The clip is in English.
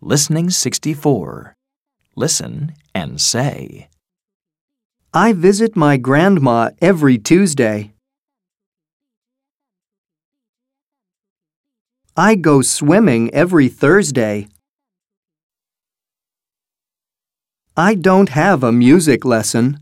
Listening 64. Listen and say. I visit my grandma every Tuesday. I go swimming every Thursday. I don't have a music lesson.